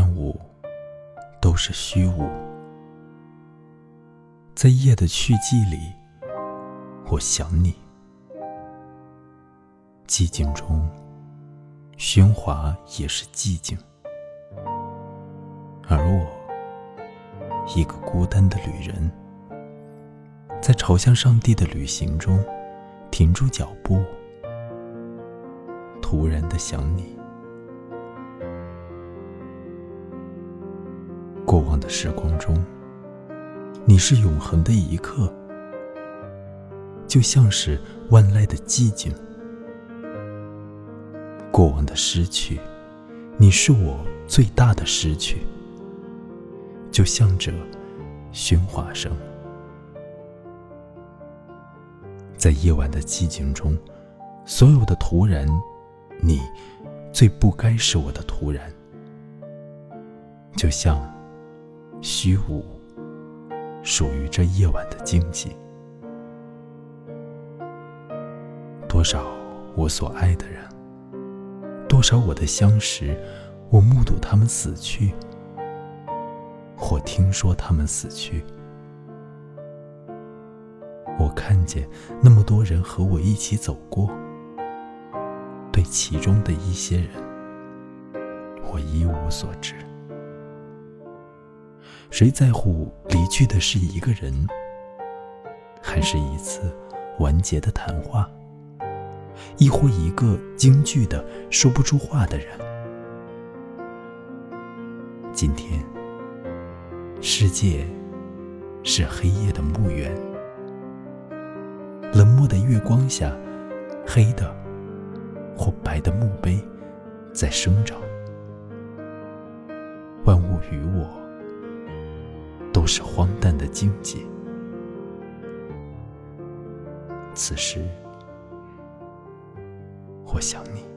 万物都是虚无。在夜的去寂里，我想你。寂静中，喧哗也是寂静。而我，一个孤单的旅人，在朝向上帝的旅行中，停住脚步，突然的想你。过往的时光中，你是永恒的一刻，就像是万籁的寂静。过往的失去，你是我最大的失去。就像这喧哗声，在夜晚的寂静中，所有的突然，你最不该是我的突然。就像虚无，属于这夜晚的荆棘。多少我所爱的人，多少我的相识，我目睹他们死去。或听说他们死去，我看见那么多人和我一起走过，对其中的一些人，我一无所知。谁在乎离去的是一个人，还是一次完结的谈话，亦或一个惊惧的说不出话的人？今天。世界是黑夜的墓园，冷漠的月光下，黑的或白的墓碑在生长。万物与我是荒诞的境界。此时，我想你。